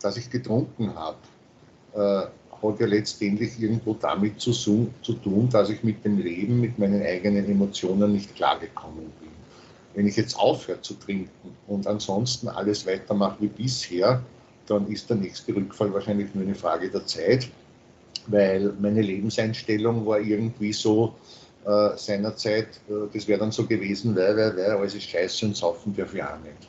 dass ich getrunken habe, äh, hat ja letztendlich irgendwo damit zu, zu tun, dass ich mit dem Leben, mit meinen eigenen Emotionen nicht klargekommen bin. Wenn ich jetzt aufhöre zu trinken und ansonsten alles weitermache wie bisher, dann ist der nächste Rückfall wahrscheinlich nur eine Frage der Zeit, weil meine Lebenseinstellung war irgendwie so äh, seinerzeit, äh, das wäre dann so gewesen, weil, weil, weil, alles ist scheiße und saufen darf ich auch nicht.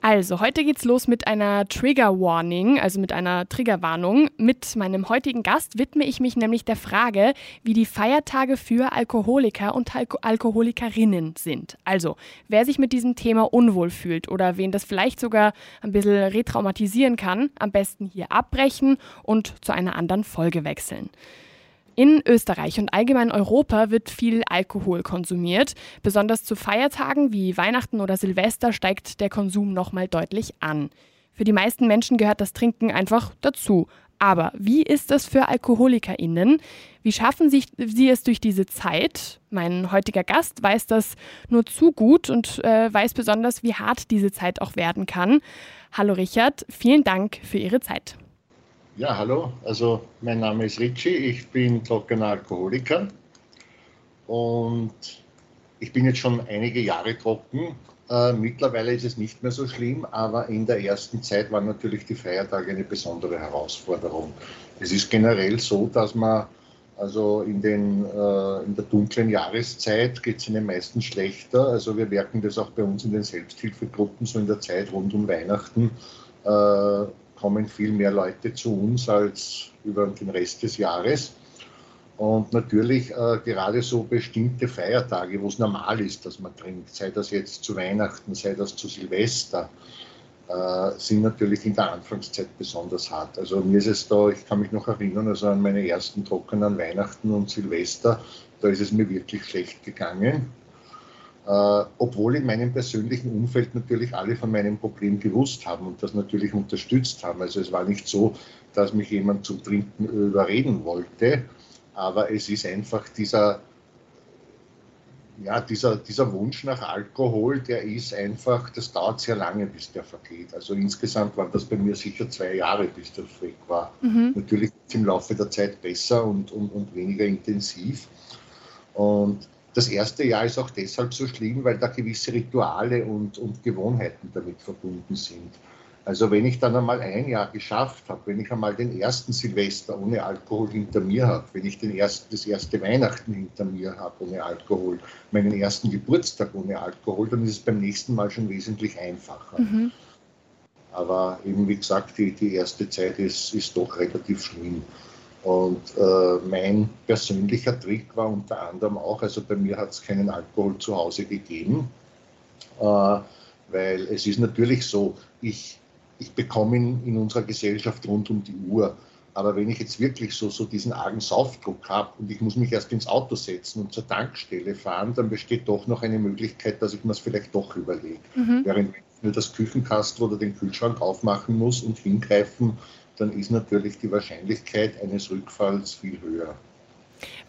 Also, heute geht's los mit einer Trigger Warning, also mit einer Triggerwarnung. Mit meinem heutigen Gast widme ich mich nämlich der Frage, wie die Feiertage für Alkoholiker und Alko Alkoholikerinnen sind. Also, wer sich mit diesem Thema unwohl fühlt oder wen das vielleicht sogar ein bisschen retraumatisieren kann, am besten hier abbrechen und zu einer anderen Folge wechseln. In Österreich und allgemein Europa wird viel Alkohol konsumiert. Besonders zu Feiertagen wie Weihnachten oder Silvester steigt der Konsum nochmal deutlich an. Für die meisten Menschen gehört das Trinken einfach dazu. Aber wie ist es für AlkoholikerInnen? Wie schaffen sie, sie es durch diese Zeit? Mein heutiger Gast weiß das nur zu gut und äh, weiß besonders, wie hart diese Zeit auch werden kann. Hallo Richard, vielen Dank für Ihre Zeit. Ja, hallo. Also mein Name ist Ricci, ich bin trockener Alkoholiker und ich bin jetzt schon einige Jahre trocken. Äh, mittlerweile ist es nicht mehr so schlimm, aber in der ersten Zeit waren natürlich die Feiertage eine besondere Herausforderung. Es ist generell so, dass man also in, den, äh, in der dunklen Jahreszeit geht es ihnen meistens schlechter. Also wir merken das auch bei uns in den Selbsthilfegruppen, so in der Zeit rund um Weihnachten. Äh, kommen viel mehr Leute zu uns als über den Rest des Jahres. Und natürlich äh, gerade so bestimmte Feiertage, wo es normal ist, dass man trinkt, sei das jetzt zu Weihnachten, sei das zu Silvester, äh, sind natürlich in der Anfangszeit besonders hart. Also mir ist es da, ich kann mich noch erinnern, also an meine ersten trockenen Weihnachten und Silvester, da ist es mir wirklich schlecht gegangen. Äh, obwohl in meinem persönlichen Umfeld natürlich alle von meinem Problem gewusst haben und das natürlich unterstützt haben. Also es war nicht so, dass mich jemand zum Trinken überreden wollte, aber es ist einfach dieser, ja, dieser, dieser Wunsch nach Alkohol, der ist einfach, das dauert sehr lange, bis der vergeht. Also insgesamt waren das bei mir sicher zwei Jahre, bis das weg war. Mhm. Natürlich im Laufe der Zeit besser und, und, und weniger intensiv. Und das erste Jahr ist auch deshalb so schlimm, weil da gewisse Rituale und, und Gewohnheiten damit verbunden sind. Also wenn ich dann einmal ein Jahr geschafft habe, wenn ich einmal den ersten Silvester ohne Alkohol hinter mir habe, wenn ich den ersten, das erste Weihnachten hinter mir habe ohne Alkohol, meinen ersten Geburtstag ohne Alkohol, dann ist es beim nächsten Mal schon wesentlich einfacher. Mhm. Aber eben wie gesagt, die, die erste Zeit ist, ist doch relativ schlimm. Und äh, mein persönlicher Trick war unter anderem auch, also bei mir hat es keinen Alkohol zu Hause gegeben, äh, weil es ist natürlich so, ich, ich bekomme ihn in unserer Gesellschaft rund um die Uhr. Aber wenn ich jetzt wirklich so, so diesen argen Saufdruck habe und ich muss mich erst ins Auto setzen und zur Tankstelle fahren, dann besteht doch noch eine Möglichkeit, dass ich mir das vielleicht doch überlege. Mhm. Während ich nur das Küchenkastel oder den Kühlschrank aufmachen muss und hingreifen dann ist natürlich die Wahrscheinlichkeit eines Rückfalls viel höher.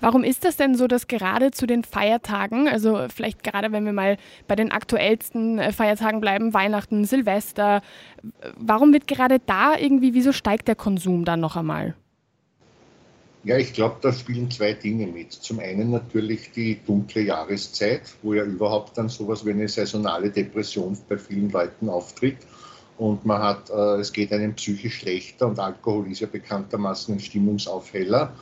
Warum ist das denn so, dass gerade zu den Feiertagen, also vielleicht gerade wenn wir mal bei den aktuellsten äh, Feiertagen bleiben, Weihnachten, Silvester, warum wird gerade da irgendwie, wieso steigt der Konsum dann noch einmal? Ja, ich glaube, da spielen zwei Dinge mit. Zum einen natürlich die dunkle Jahreszeit, wo ja überhaupt dann sowas wie eine saisonale Depression bei vielen Leuten auftritt und man hat, äh, es geht einem psychisch schlechter und Alkohol ist ja bekanntermaßen ein Stimmungsaufheller.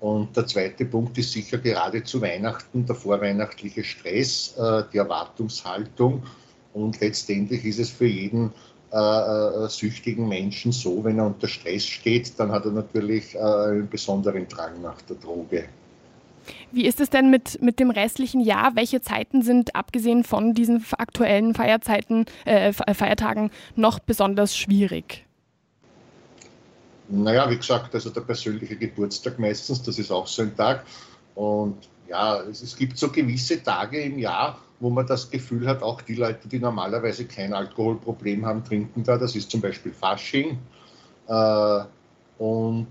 Und der zweite Punkt ist sicher gerade zu Weihnachten der vorweihnachtliche Stress, äh, die Erwartungshaltung. Und letztendlich ist es für jeden äh, äh, süchtigen Menschen so, wenn er unter Stress steht, dann hat er natürlich äh, einen besonderen Drang nach der Droge. Wie ist es denn mit, mit dem restlichen Jahr? Welche Zeiten sind abgesehen von diesen aktuellen Feierzeiten, äh, Feiertagen noch besonders schwierig? Naja, wie gesagt, also der persönliche Geburtstag meistens, das ist auch so ein Tag. Und ja, es, es gibt so gewisse Tage im Jahr, wo man das Gefühl hat, auch die Leute, die normalerweise kein Alkoholproblem haben, trinken da. Das ist zum Beispiel Fasching. Äh, und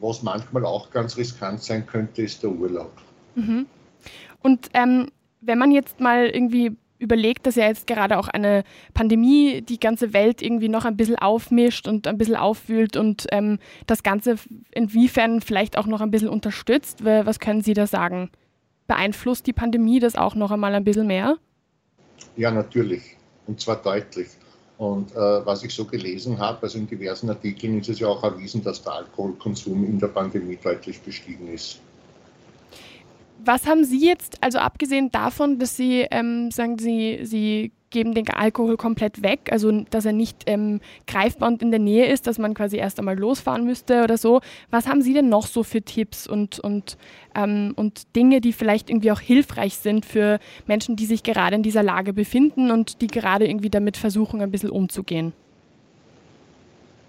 was manchmal auch ganz riskant sein könnte, ist der Urlaub. Mhm. Und ähm, wenn man jetzt mal irgendwie überlegt, dass ja jetzt gerade auch eine Pandemie die ganze Welt irgendwie noch ein bisschen aufmischt und ein bisschen aufwühlt und ähm, das Ganze inwiefern vielleicht auch noch ein bisschen unterstützt. Was können Sie da sagen? Beeinflusst die Pandemie das auch noch einmal ein bisschen mehr? Ja, natürlich. Und zwar deutlich. Und äh, was ich so gelesen habe, also in diversen Artikeln ist es ja auch erwiesen, dass der Alkoholkonsum in der Pandemie deutlich gestiegen ist. Was haben Sie jetzt, also abgesehen davon, dass Sie ähm, sagen, Sie, Sie geben den Alkohol komplett weg, also dass er nicht ähm, greifbar und in der Nähe ist, dass man quasi erst einmal losfahren müsste oder so. Was haben Sie denn noch so für Tipps und, und, ähm, und Dinge, die vielleicht irgendwie auch hilfreich sind für Menschen, die sich gerade in dieser Lage befinden und die gerade irgendwie damit versuchen, ein bisschen umzugehen?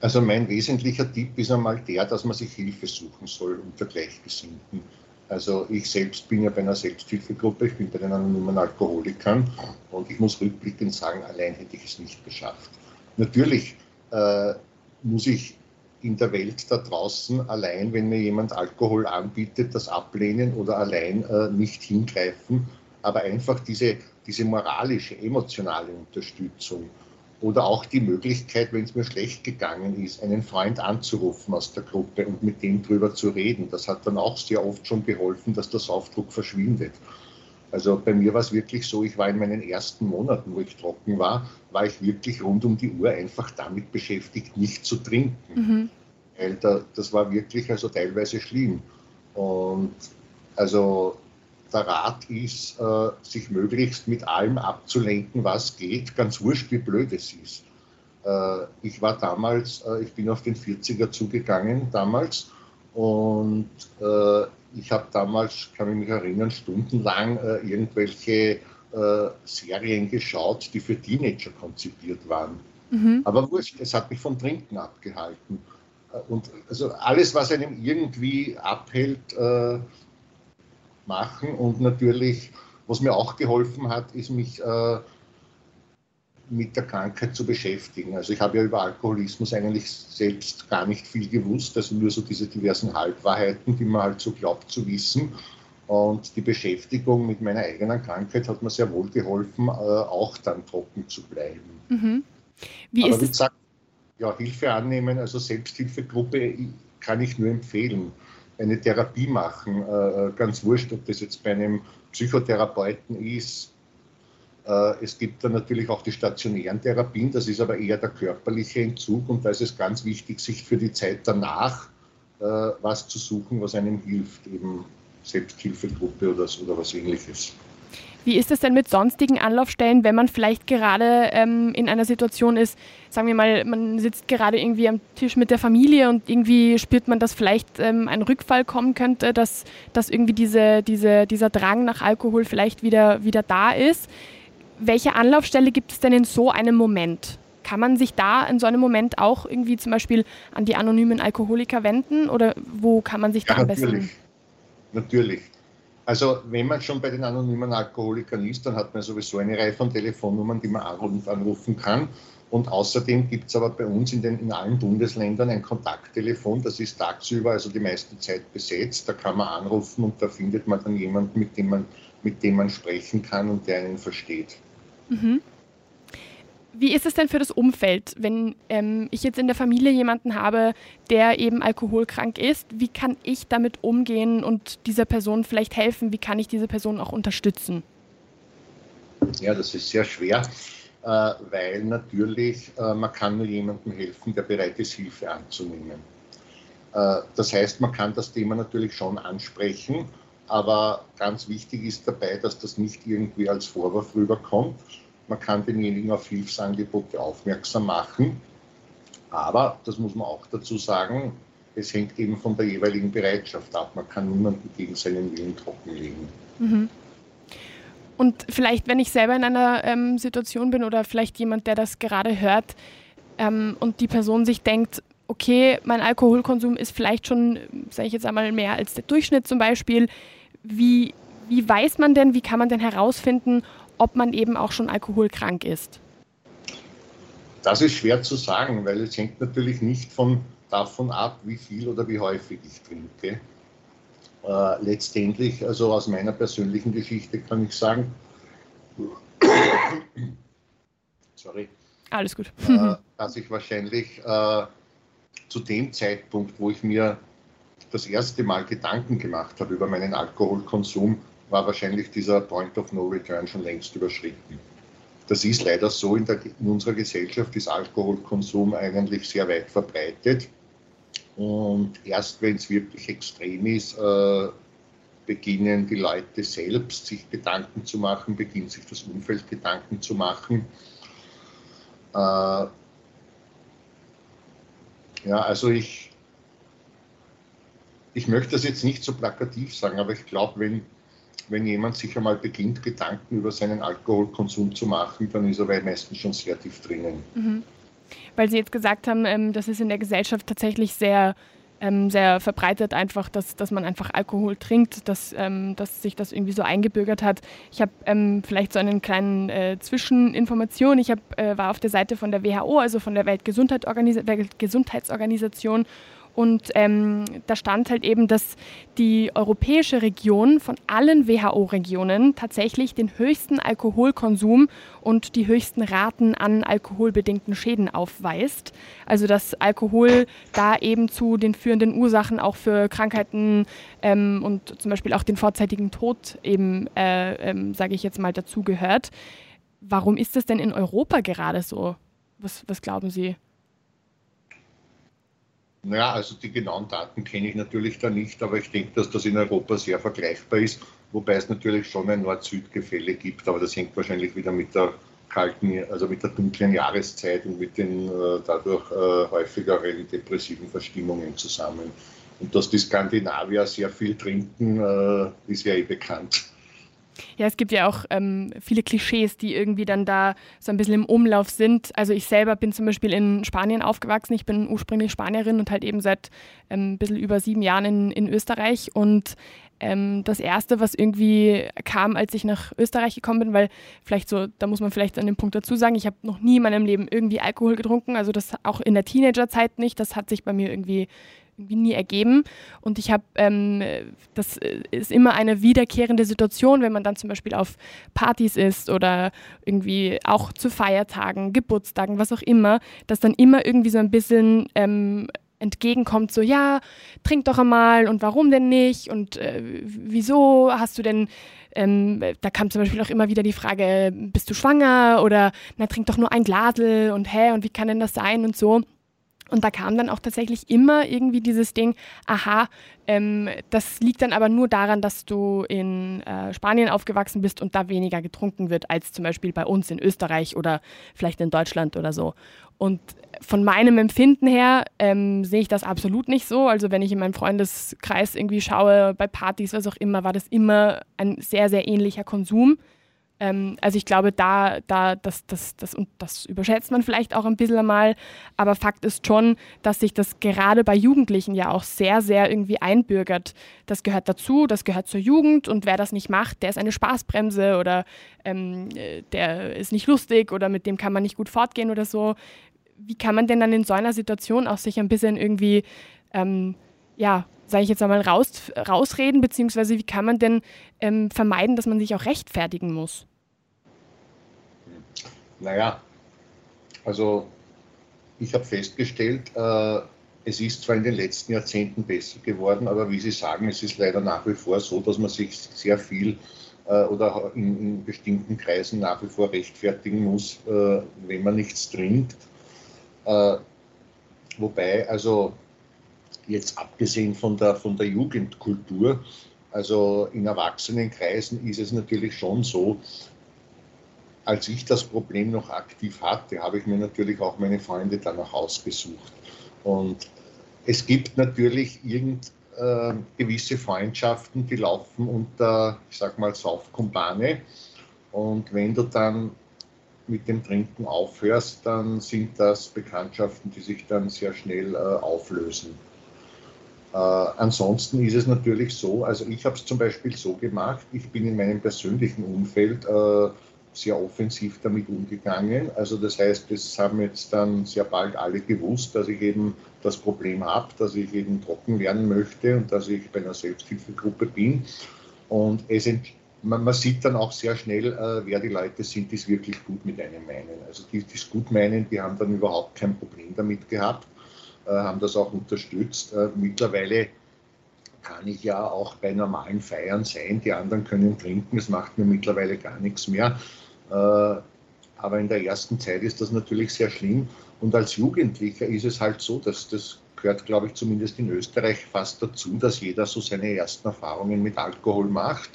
Also mein wesentlicher Tipp ist einmal der, dass man sich Hilfe suchen soll unter Gleichgesinnten. Also ich selbst bin ja bei einer Selbsthilfegruppe, ich bin bei den anonymen Alkoholikern und ich muss rückblickend sagen, allein hätte ich es nicht geschafft. Natürlich äh, muss ich in der Welt da draußen allein, wenn mir jemand Alkohol anbietet, das ablehnen oder allein äh, nicht hingreifen, aber einfach diese, diese moralische, emotionale Unterstützung oder auch die Möglichkeit, wenn es mir schlecht gegangen ist, einen Freund anzurufen aus der Gruppe und mit dem drüber zu reden. Das hat dann auch sehr oft schon geholfen, dass der Saufdruck verschwindet. Also bei mir war es wirklich so, ich war in meinen ersten Monaten, wo ich trocken war, war ich wirklich rund um die Uhr einfach damit beschäftigt, nicht zu trinken. Mhm. Weil da, das war wirklich also teilweise schlimm. Und also der Rat ist, äh, sich möglichst mit allem abzulenken, was geht, ganz wurscht, wie blöd es ist. Äh, ich war damals, äh, ich bin auf den 40er zugegangen damals und ich habe damals, kann ich mich erinnern, stundenlang irgendwelche Serien geschaut, die für Teenager konzipiert waren. Mhm. Aber wurscht, es hat mich vom Trinken abgehalten. Und also alles, was einem irgendwie abhält, machen. Und natürlich, was mir auch geholfen hat, ist mich äh, mit der Krankheit zu beschäftigen. Also ich habe ja über Alkoholismus eigentlich selbst gar nicht viel gewusst, also nur so diese diversen Halbwahrheiten, die man halt so glaubt zu wissen. Und die Beschäftigung mit meiner eigenen Krankheit hat mir sehr wohl geholfen, äh, auch dann trocken zu bleiben. Mhm. Wie Aber wie gesagt, ja, Hilfe annehmen, also Selbsthilfegruppe kann ich nur empfehlen eine Therapie machen, äh, äh, ganz wurscht, ob das jetzt bei einem Psychotherapeuten ist. Äh, es gibt dann natürlich auch die stationären Therapien, das ist aber eher der körperliche Entzug und da ist es ganz wichtig, sich für die Zeit danach was zu suchen, was einem hilft, eben Selbsthilfegruppe oder, oder was ähnliches. Wie ist es denn mit sonstigen Anlaufstellen, wenn man vielleicht gerade ähm, in einer Situation ist, sagen wir mal, man sitzt gerade irgendwie am Tisch mit der Familie und irgendwie spürt man, dass vielleicht ähm, ein Rückfall kommen könnte, dass, dass irgendwie diese, diese, dieser Drang nach Alkohol vielleicht wieder, wieder da ist. Welche Anlaufstelle gibt es denn in so einem Moment? Kann man sich da in so einem Moment auch irgendwie zum Beispiel an die anonymen Alkoholiker wenden oder wo kann man sich da ja, am besten? Natürlich. Natürlich. Also wenn man schon bei den anonymen Alkoholikern ist, dann hat man sowieso eine Reihe von Telefonnummern, die man anrufen kann. Und außerdem gibt es aber bei uns in, den, in allen Bundesländern ein Kontakttelefon, das ist tagsüber, also die meiste Zeit besetzt. Da kann man anrufen und da findet man dann jemanden, mit dem man, mit dem man sprechen kann und der einen versteht. Mhm. Wie ist es denn für das Umfeld, wenn ähm, ich jetzt in der Familie jemanden habe, der eben alkoholkrank ist? Wie kann ich damit umgehen und dieser Person vielleicht helfen? Wie kann ich diese Person auch unterstützen? Ja, das ist sehr schwer, äh, weil natürlich äh, man kann nur jemandem helfen, der bereit ist, Hilfe anzunehmen. Äh, das heißt, man kann das Thema natürlich schon ansprechen, aber ganz wichtig ist dabei, dass das nicht irgendwie als Vorwurf rüberkommt, man kann denjenigen auf Hilfsangebote aufmerksam machen. Aber, das muss man auch dazu sagen, es hängt eben von der jeweiligen Bereitschaft ab. Man kann niemanden gegen seinen Willen trockenlegen. Mhm. Und vielleicht, wenn ich selber in einer ähm, Situation bin oder vielleicht jemand, der das gerade hört ähm, und die Person sich denkt, okay, mein Alkoholkonsum ist vielleicht schon, sage ich jetzt einmal, mehr als der Durchschnitt zum Beispiel. Wie, wie weiß man denn, wie kann man denn herausfinden, ob man eben auch schon alkoholkrank ist? Das ist schwer zu sagen, weil es hängt natürlich nicht von, davon ab, wie viel oder wie häufig ich trinke. Äh, letztendlich, also aus meiner persönlichen Geschichte kann ich sagen, sorry, alles gut, äh, dass ich wahrscheinlich äh, zu dem Zeitpunkt, wo ich mir das erste Mal Gedanken gemacht habe über meinen Alkoholkonsum, war wahrscheinlich dieser Point of No Return schon längst überschritten. Das ist leider so, in, der, in unserer Gesellschaft ist Alkoholkonsum eigentlich sehr weit verbreitet. Und erst wenn es wirklich extrem ist, äh, beginnen die Leute selbst sich Gedanken zu machen, beginnt sich das Umfeld Gedanken zu machen. Äh, ja, also ich, ich möchte das jetzt nicht so plakativ sagen, aber ich glaube, wenn, wenn jemand sich einmal beginnt, Gedanken über seinen Alkoholkonsum zu machen, dann ist er meistens schon sehr tief drinnen. Mhm weil Sie jetzt gesagt haben, ähm, das ist in der Gesellschaft tatsächlich sehr, ähm, sehr verbreitet, einfach, dass, dass man einfach Alkohol trinkt, dass, ähm, dass sich das irgendwie so eingebürgert hat. Ich habe ähm, vielleicht so einen kleinen äh, Zwischeninformation. Ich hab, äh, war auf der Seite von der WHO, also von der Weltgesundheitsorganisation und ähm, da stand halt eben, dass die europäische Region von allen WHO-Regionen tatsächlich den höchsten Alkoholkonsum und die höchsten Raten an alkoholbedingten Schäden aufweist. Also dass Alkohol da eben zu den führenden Ursachen auch für Krankheiten ähm, und zum Beispiel auch den vorzeitigen Tod eben, äh, ähm, sage ich jetzt mal, dazugehört. Warum ist das denn in Europa gerade so? Was, was glauben Sie? Naja, also die genauen Daten kenne ich natürlich da nicht, aber ich denke, dass das in Europa sehr vergleichbar ist, wobei es natürlich schon ein Nord-Süd-Gefälle gibt, aber das hängt wahrscheinlich wieder mit der kalten, also mit der dunklen Jahreszeit und mit den äh, dadurch äh, häufigeren depressiven Verstimmungen zusammen. Und dass die Skandinavier sehr viel trinken, äh, ist ja eh bekannt. Ja, es gibt ja auch ähm, viele Klischees, die irgendwie dann da so ein bisschen im Umlauf sind. Also ich selber bin zum Beispiel in Spanien aufgewachsen. Ich bin ursprünglich Spanierin und halt eben seit ähm, ein bisschen über sieben Jahren in, in Österreich. Und ähm, das Erste, was irgendwie kam, als ich nach Österreich gekommen bin, weil vielleicht so, da muss man vielleicht an dem Punkt dazu sagen, ich habe noch nie in meinem Leben irgendwie Alkohol getrunken, also das auch in der Teenagerzeit nicht, das hat sich bei mir irgendwie irgendwie nie ergeben. Und ich habe, ähm, das ist immer eine wiederkehrende Situation, wenn man dann zum Beispiel auf Partys ist oder irgendwie auch zu Feiertagen, Geburtstagen, was auch immer, dass dann immer irgendwie so ein bisschen ähm, entgegenkommt, so ja, trink doch einmal und warum denn nicht und äh, wieso hast du denn, ähm, da kam zum Beispiel auch immer wieder die Frage, bist du schwanger oder na, trink doch nur ein Glasel und hä, und wie kann denn das sein und so. Und da kam dann auch tatsächlich immer irgendwie dieses Ding, aha, ähm, das liegt dann aber nur daran, dass du in äh, Spanien aufgewachsen bist und da weniger getrunken wird als zum Beispiel bei uns in Österreich oder vielleicht in Deutschland oder so. Und von meinem Empfinden her ähm, sehe ich das absolut nicht so. Also wenn ich in meinem Freundeskreis irgendwie schaue, bei Partys, was auch immer, war das immer ein sehr, sehr ähnlicher Konsum. Ähm, also ich glaube, da, da, das, das, das, und das überschätzt man vielleicht auch ein bisschen mal, aber Fakt ist schon, dass sich das gerade bei Jugendlichen ja auch sehr, sehr irgendwie einbürgert. Das gehört dazu, das gehört zur Jugend und wer das nicht macht, der ist eine Spaßbremse oder ähm, der ist nicht lustig oder mit dem kann man nicht gut fortgehen oder so. Wie kann man denn dann in so einer Situation auch sich ein bisschen irgendwie, ähm, ja, sage ich jetzt einmal, raus, rausreden, beziehungsweise wie kann man denn ähm, vermeiden, dass man sich auch rechtfertigen muss? Naja, also ich habe festgestellt, äh, es ist zwar in den letzten Jahrzehnten besser geworden, aber wie Sie sagen, es ist leider nach wie vor so, dass man sich sehr viel äh, oder in, in, bestimmten Kreisen nach wie vor rechtfertigen muss, äh, wenn man nichts trinkt. Äh, wobei, also jetzt abgesehen von der, von der Jugendkultur, also in Erwachsenenkreisen ist es natürlich schon so, als ich das Problem noch aktiv hatte, habe ich mir natürlich auch meine Freunde danach ausgesucht. Und es gibt natürlich irgend, äh, gewisse Freundschaften, die laufen unter, ich sag mal, Saufkumpane. Und wenn du dann mit dem Trinken aufhörst, dann sind das Bekanntschaften, die sich dann sehr schnell äh, auflösen. Äh, ansonsten ist es natürlich so, also ich habe es zum Beispiel so gemacht, ich bin in meinem persönlichen Umfeld äh, sehr offensiv damit umgegangen. Also das heißt, das haben jetzt dann sehr bald alle gewusst, dass ich eben das Problem habe, dass ich eben trocken werden möchte und dass ich bei einer Selbsthilfegruppe bin. Und es man, man, sieht dann auch sehr schnell, äh, wer die Leute sind, die es wirklich gut mit einem meinen. Also die, die es gut meinen, die haben dann überhaupt kein Problem damit gehabt, äh, haben das auch unterstützt. Äh, mittlerweile kann ich ja auch bei normalen Feiern sein, die anderen können trinken, es macht mir mittlerweile gar nichts mehr. Äh, aber in der ersten Zeit ist das natürlich sehr schlimm. Und als Jugendlicher ist es halt so, dass das gehört, glaube ich, zumindest in Österreich fast dazu, dass jeder so seine ersten Erfahrungen mit Alkohol macht.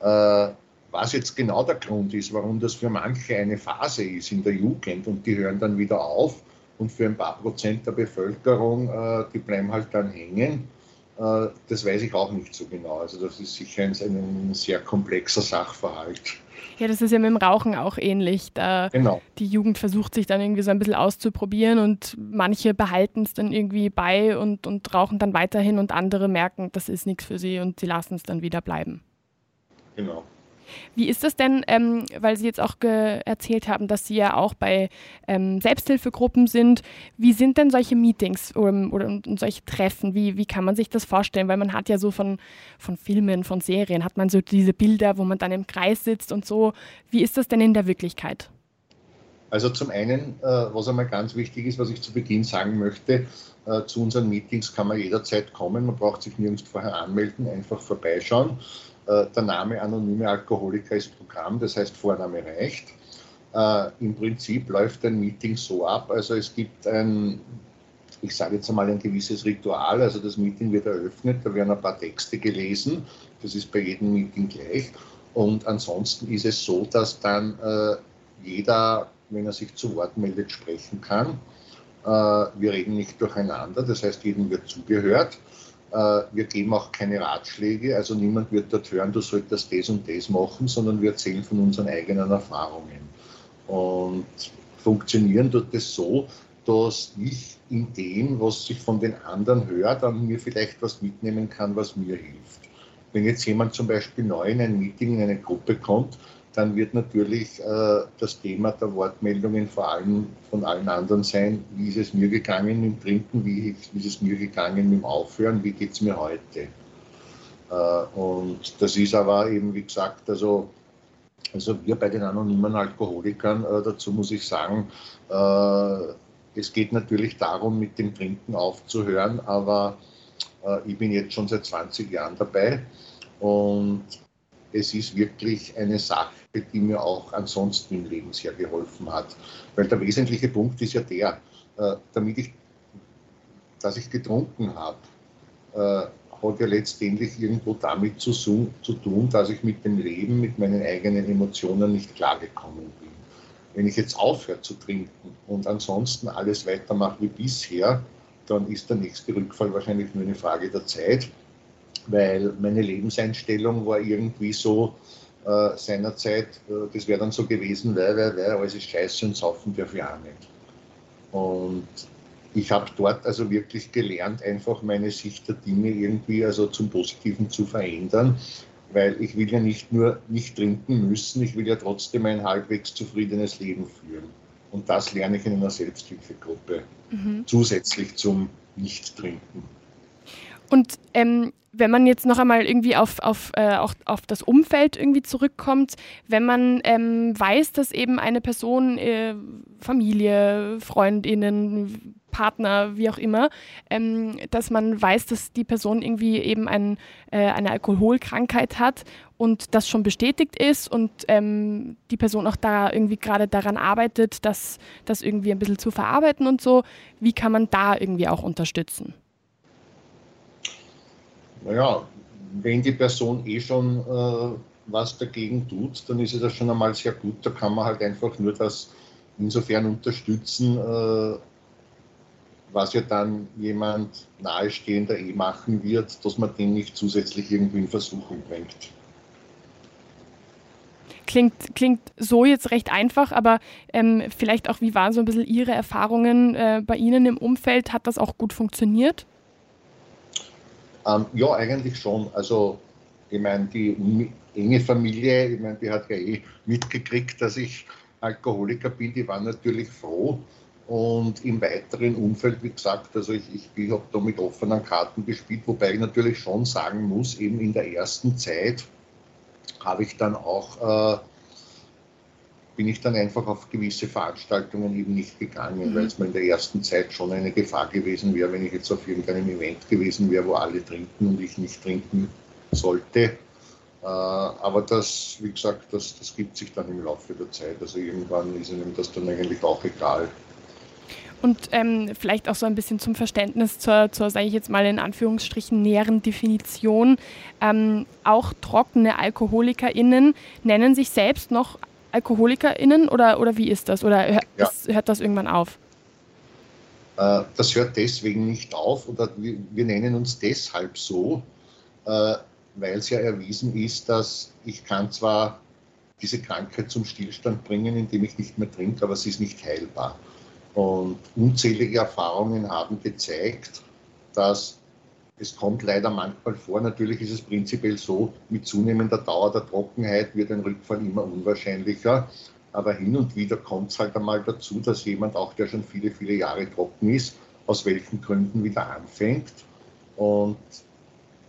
Äh, was jetzt genau der Grund ist, warum das für manche eine Phase ist in der Jugend und die hören dann wieder auf und für ein paar Prozent der Bevölkerung, äh, die bleiben halt dann hängen, äh, das weiß ich auch nicht so genau. Also das ist sicher ein, ein sehr komplexer Sachverhalt. Ja, das ist ja mit dem Rauchen auch ähnlich. Da genau. Die Jugend versucht sich dann irgendwie so ein bisschen auszuprobieren und manche behalten es dann irgendwie bei und, und rauchen dann weiterhin und andere merken, das ist nichts für sie und sie lassen es dann wieder bleiben. Genau. Wie ist das denn, ähm, weil Sie jetzt auch erzählt haben, dass Sie ja auch bei ähm, Selbsthilfegruppen sind? Wie sind denn solche Meetings oder, oder solche Treffen? Wie, wie kann man sich das vorstellen? Weil man hat ja so von, von Filmen, von Serien, hat man so diese Bilder, wo man dann im Kreis sitzt und so. Wie ist das denn in der Wirklichkeit? Also zum einen, äh, was einmal ganz wichtig ist, was ich zu Beginn sagen möchte, äh, zu unseren Meetings kann man jederzeit kommen, man braucht sich nirgends vorher anmelden, einfach vorbeischauen. Äh, der Name Anonyme Alkoholiker ist Programm, das heißt Vorname reicht. Äh, Im Prinzip läuft ein Meeting so ab, also es gibt ein, ich sage jetzt einmal ein gewisses Ritual, also das Meeting wird eröffnet, da werden ein paar Texte gelesen, das ist bei jedem Meeting gleich. Und ansonsten ist es so, dass dann äh, jeder, wenn er sich zu Wort meldet, sprechen kann. Wir reden nicht durcheinander, das heißt, jedem wird zugehört. Äh, wir geben auch keine Ratschläge, also niemand wird dort hören, du solltest das und das machen, sondern wir erzählen von unseren eigenen Erfahrungen. Und funktionieren tut das so, dass ich in dem, was sich von den anderen hört, dann mir vielleicht was mitnehmen kann, was mir hilft. Wenn jetzt jemand zum Beispiel neu in ein Meeting, in eine Gruppe kommt, dann wird natürlich äh, das Thema der Wortmeldungen vor allem von allen anderen sein, wie ist es mir gegangen dem Trinken, wie, ist es mir gegangen dem Aufhören, wie geht es mir heute. Äh, und das ist aber eben, wie gesagt, also, also wir bei den anonymen Alkoholikern, äh, dazu muss ich sagen, äh, es geht natürlich darum, mit dem Trinken aufzuhören, aber äh, ich bin jetzt schon seit 20 Jahren dabei und es ist wirklich eine Sache, die mir auch ansonsten im Leben sehr geholfen hat. Weil der wesentliche Punkt ist ja der, äh, damit ich, dass ich getrunken habe, äh, hat ja letztendlich irgendwo damit zu, zu tun, dass ich mit dem Leben, mit meinen eigenen Emotionen nicht klargekommen bin. Wenn ich jetzt aufhöre zu trinken und ansonsten alles weitermache wie bisher, dann ist der nächste Rückfall wahrscheinlich nur eine Frage der Zeit weil meine Lebenseinstellung war irgendwie so äh, seinerzeit, äh, das wäre dann so gewesen, weil, weil, weil, alles ist scheiße und saufen darf ich auch nicht. Und ich habe dort also wirklich gelernt, einfach meine Sicht der Dinge irgendwie also zum Positiven zu verändern, weil ich will ja nicht nur nicht trinken müssen, ich will ja trotzdem ein halbwegs zufriedenes Leben führen. Und das lerne ich in einer Selbsthilfegruppe mhm. zusätzlich zum Nicht-Trinken. Und ähm, wenn man jetzt noch einmal irgendwie auf, auf, äh, auch auf das Umfeld irgendwie zurückkommt, wenn man ähm, weiß, dass eben eine Person, äh, Familie, Freundinnen, Partner, wie auch immer, ähm, dass man weiß, dass die Person irgendwie eben ein, äh, eine Alkoholkrankheit hat und das schon bestätigt ist und ähm, die Person auch da irgendwie gerade daran arbeitet, das, das irgendwie ein bisschen zu verarbeiten und so, wie kann man da irgendwie auch unterstützen? Naja, wenn die Person eh schon äh, was dagegen tut, dann ist es ja schon einmal sehr gut. Da kann man halt einfach nur das insofern unterstützen, äh, was ja dann jemand nahestehender eh machen wird, dass man den nicht zusätzlich irgendwie in Versuchung bringt. Klingt, klingt so jetzt recht einfach, aber ähm, vielleicht auch, wie waren so ein bisschen Ihre Erfahrungen äh, bei Ihnen im Umfeld? Hat das auch gut funktioniert? Ähm, ja, eigentlich schon. Also, ich meine, die enge Familie, ich meine, die hat ja eh mitgekriegt, dass ich Alkoholiker bin, die waren natürlich froh. Und im weiteren Umfeld, wie gesagt, also ich, ich, ich habe da mit offenen Karten gespielt, wobei ich natürlich schon sagen muss, eben in der ersten Zeit habe ich dann auch, äh, bin ich dann einfach auf gewisse Veranstaltungen eben nicht gegangen, mhm. weil es mir in der ersten Zeit schon eine Gefahr gewesen wäre, wenn ich jetzt auf irgendeinem Event gewesen wäre, wo alle trinken und ich nicht trinken sollte äh, aber das, wie gesagt, das, das gibt sich dann im Laufe der Zeit. Also irgendwann ist einem das dann eigentlich auch egal. Und ähm, vielleicht auch so ein bisschen zum Verständnis zur, zur sage ich jetzt mal in Anführungsstrichen, näheren Definition. Ähm, auch trockene AlkoholikerInnen nennen sich selbst noch AlkoholikerInnen oder, oder wie ist das? Oder hör, ja. das, hört das irgendwann auf? Äh, das hört deswegen nicht auf oder wir, wir nennen uns deshalb so, äh, weil es ja erwiesen ist, dass ich kann zwar diese Krankheit zum Stillstand bringen, indem ich nicht mehr trinke, aber sie ist nicht heilbar. Und unzählige Erfahrungen haben gezeigt, dass es kommt leider manchmal vor, natürlich ist es prinzipiell so, mit zunehmender Dauer der Trockenheit wird ein Rückfall immer unwahrscheinlicher. Aber hin und wieder kommt es halt einmal dazu, dass jemand, auch der schon viele, viele Jahre trocken ist, aus welchen Gründen wieder anfängt. Und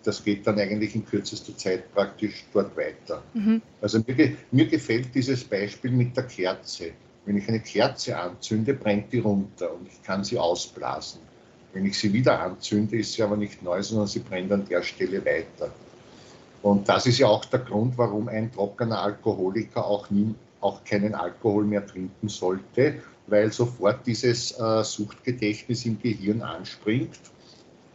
das geht dann eigentlich in kürzester Zeit praktisch dort weiter. Mhm. Also mir, mir, gefällt dieses Beispiel mit der Kerze. Wenn ich eine Kerze anzünde, brennt die runter und ich kann sie ausblasen. Wenn ich sie wieder anzünde, ist sie aber nicht neu, sondern sie brennt an der Stelle weiter. Und das ist ja auch der Grund, warum ein trockener Alkoholiker auch, nie, auch keinen Alkohol mehr trinken sollte, weil sofort dieses äh, Suchtgedächtnis im Gehirn anspringt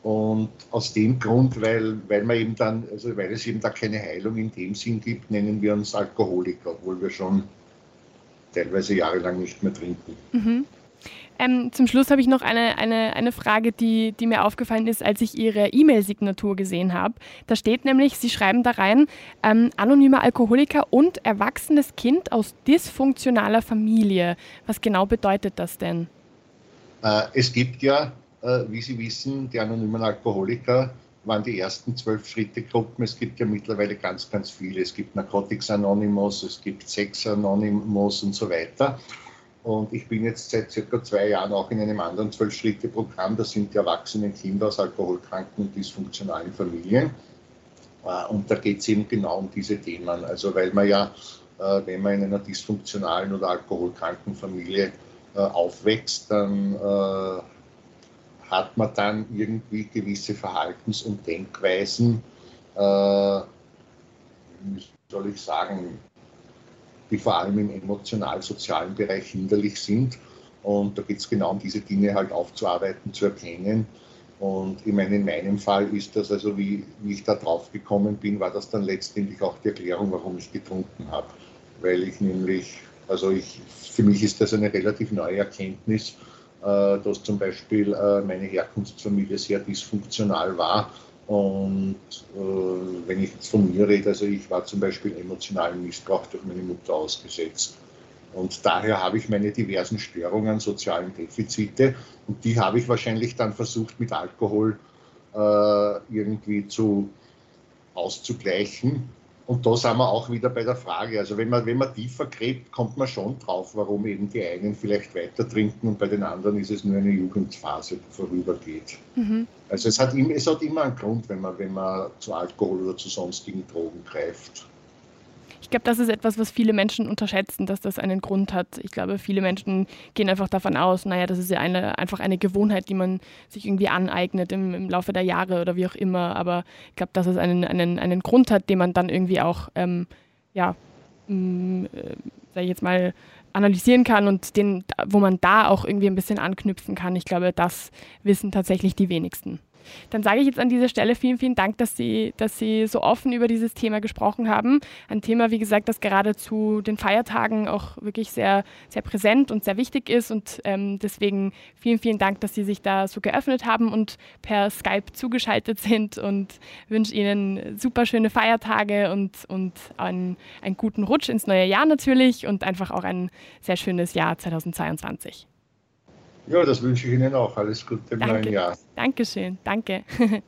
und aus dem Grund, weil, weil, man eben dann, also weil es eben da keine Heilung in dem Sinn gibt, nennen wir uns Alkoholiker, obwohl wir schon teilweise jahrelang nicht mehr trinken. Mhm. Ähm, zum Schluss habe ich noch eine, eine, eine Frage, die, die mir aufgefallen ist, als ich Ihre E-Mail-Signatur gesehen habe. Da steht nämlich, Sie schreiben da rein, ähm, anonymer Alkoholiker und erwachsenes Kind aus dysfunktionaler Familie. Was genau bedeutet das denn? Äh, es gibt ja äh, wie Sie wissen, die anonymen Alkoholiker waren die ersten zwölf Schritte-Gruppen. Es gibt ja mittlerweile ganz, ganz viele. Es gibt Narcotics Anonymous, es gibt Sex Anonymous und so weiter. Und ich bin jetzt seit circa zwei Jahren auch in einem anderen Zwölf-Schritte-Programm. Das sind die erwachsenen Kinder aus alkoholkranken und dysfunktionalen Familien. Äh, und da geht es eben genau um diese Themen. Also weil man ja, äh, wenn man in einer dysfunktionalen oder alkoholkranken Familie aufwächst, dann hat man dann irgendwie gewisse Verhaltens- und Denkweisen, äh, wie soll ich sagen, die vor allem im emotional-sozialen Bereich hinderlich sind. Und da geht es genau um diese Dinge halt aufzuarbeiten, zu erkennen. Und ich meine, in meinem Fall ist das also, wie, wie ich da drauf gekommen bin, war das dann letztendlich auch die Erklärung, warum ich getrunken habe. Weil ich nämlich, also ich, für mich ist das eine relativ neue Erkenntnis, äh, dass zum Beispiel äh, meine Herkunftsfamilie sehr dysfunktional war. Und äh, wenn ich jetzt von mir rede, also ich war zum Beispiel emotionalen Missbrauch durch meine Mutter ausgesetzt. Und daher habe ich meine diversen Störungen, sozialen Defizite und die habe ich wahrscheinlich dann versucht mit Alkohol äh, irgendwie zu auszugleichen. Und da sind wir auch wieder bei der Frage. Also wenn man, wenn man tiefer gräbt, kommt man schon drauf, warum eben die einen vielleicht weiter trinken und bei den anderen ist es nur eine Jugendphase, die vorübergeht. Mhm. Also es hat, es hat immer einen Grund, wenn man, wenn man zu Alkohol oder zu sonstigen Drogen greift. Ich glaube, das ist etwas, was viele Menschen unterschätzen, dass das einen Grund hat. Ich glaube, viele Menschen gehen einfach davon aus, naja, das ist ja eine, einfach eine Gewohnheit, die man sich irgendwie aneignet im, im Laufe der Jahre oder wie auch immer. Aber ich glaube, dass es einen, einen, einen Grund hat, den man dann irgendwie auch, ähm, ja, äh, sage ich jetzt mal, analysieren kann und den, wo man da auch irgendwie ein bisschen anknüpfen kann. Ich glaube, das wissen tatsächlich die wenigsten. Dann sage ich jetzt an dieser Stelle vielen, vielen Dank, dass Sie, dass Sie so offen über dieses Thema gesprochen haben. Ein Thema, wie gesagt, das gerade zu den Feiertagen auch wirklich sehr, sehr präsent und sehr wichtig ist. Und ähm, deswegen vielen, vielen Dank, dass Sie sich da so geöffnet haben und per Skype zugeschaltet sind und wünsche Ihnen super schöne Feiertage und, und einen, einen guten Rutsch ins neue Jahr natürlich und einfach auch ein sehr schönes Jahr 2022. Ja, das wünsche ich Ihnen auch. Alles Gute im danke. neuen Jahr. Dankeschön, danke.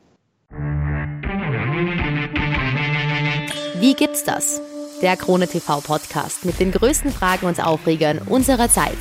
Wie gibt's das? Der Krone TV Podcast mit den größten Fragen und Aufregern unserer Zeit.